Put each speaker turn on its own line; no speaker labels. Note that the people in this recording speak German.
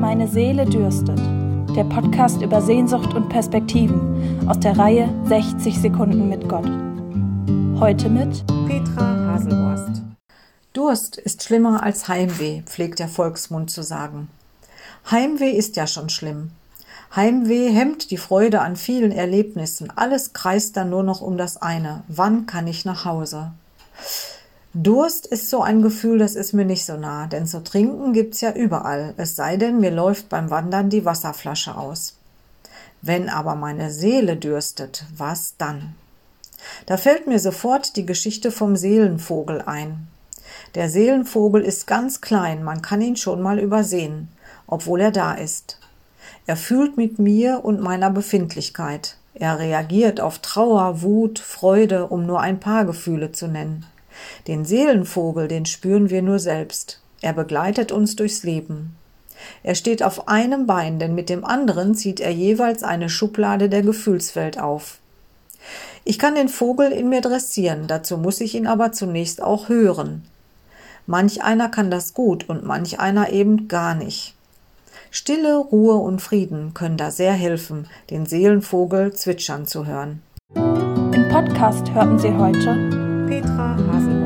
Meine Seele dürstet. Der Podcast über Sehnsucht und Perspektiven aus der Reihe 60 Sekunden mit Gott. Heute mit
Petra Haselhorst. Durst ist schlimmer als Heimweh, pflegt der Volksmund zu sagen. Heimweh ist ja schon schlimm. Heimweh hemmt die Freude an vielen Erlebnissen. Alles kreist dann nur noch um das eine. Wann kann ich nach Hause? Durst ist so ein Gefühl, das ist mir nicht so nah, denn zu trinken gibt's ja überall, es sei denn, mir läuft beim Wandern die Wasserflasche aus. Wenn aber meine Seele dürstet, was dann? Da fällt mir sofort die Geschichte vom Seelenvogel ein. Der Seelenvogel ist ganz klein, man kann ihn schon mal übersehen, obwohl er da ist. Er fühlt mit mir und meiner Befindlichkeit. Er reagiert auf Trauer, Wut, Freude, um nur ein paar Gefühle zu nennen. Den Seelenvogel, den spüren wir nur selbst. Er begleitet uns durchs Leben. Er steht auf einem Bein, denn mit dem anderen zieht er jeweils eine Schublade der Gefühlswelt auf. Ich kann den Vogel in mir dressieren, dazu muss ich ihn aber zunächst auch hören. Manch einer kann das gut und manch einer eben gar nicht. Stille, Ruhe und Frieden können da sehr helfen, den Seelenvogel zwitschern zu hören.
Im Podcast hörten Sie heute
Petra Hasen.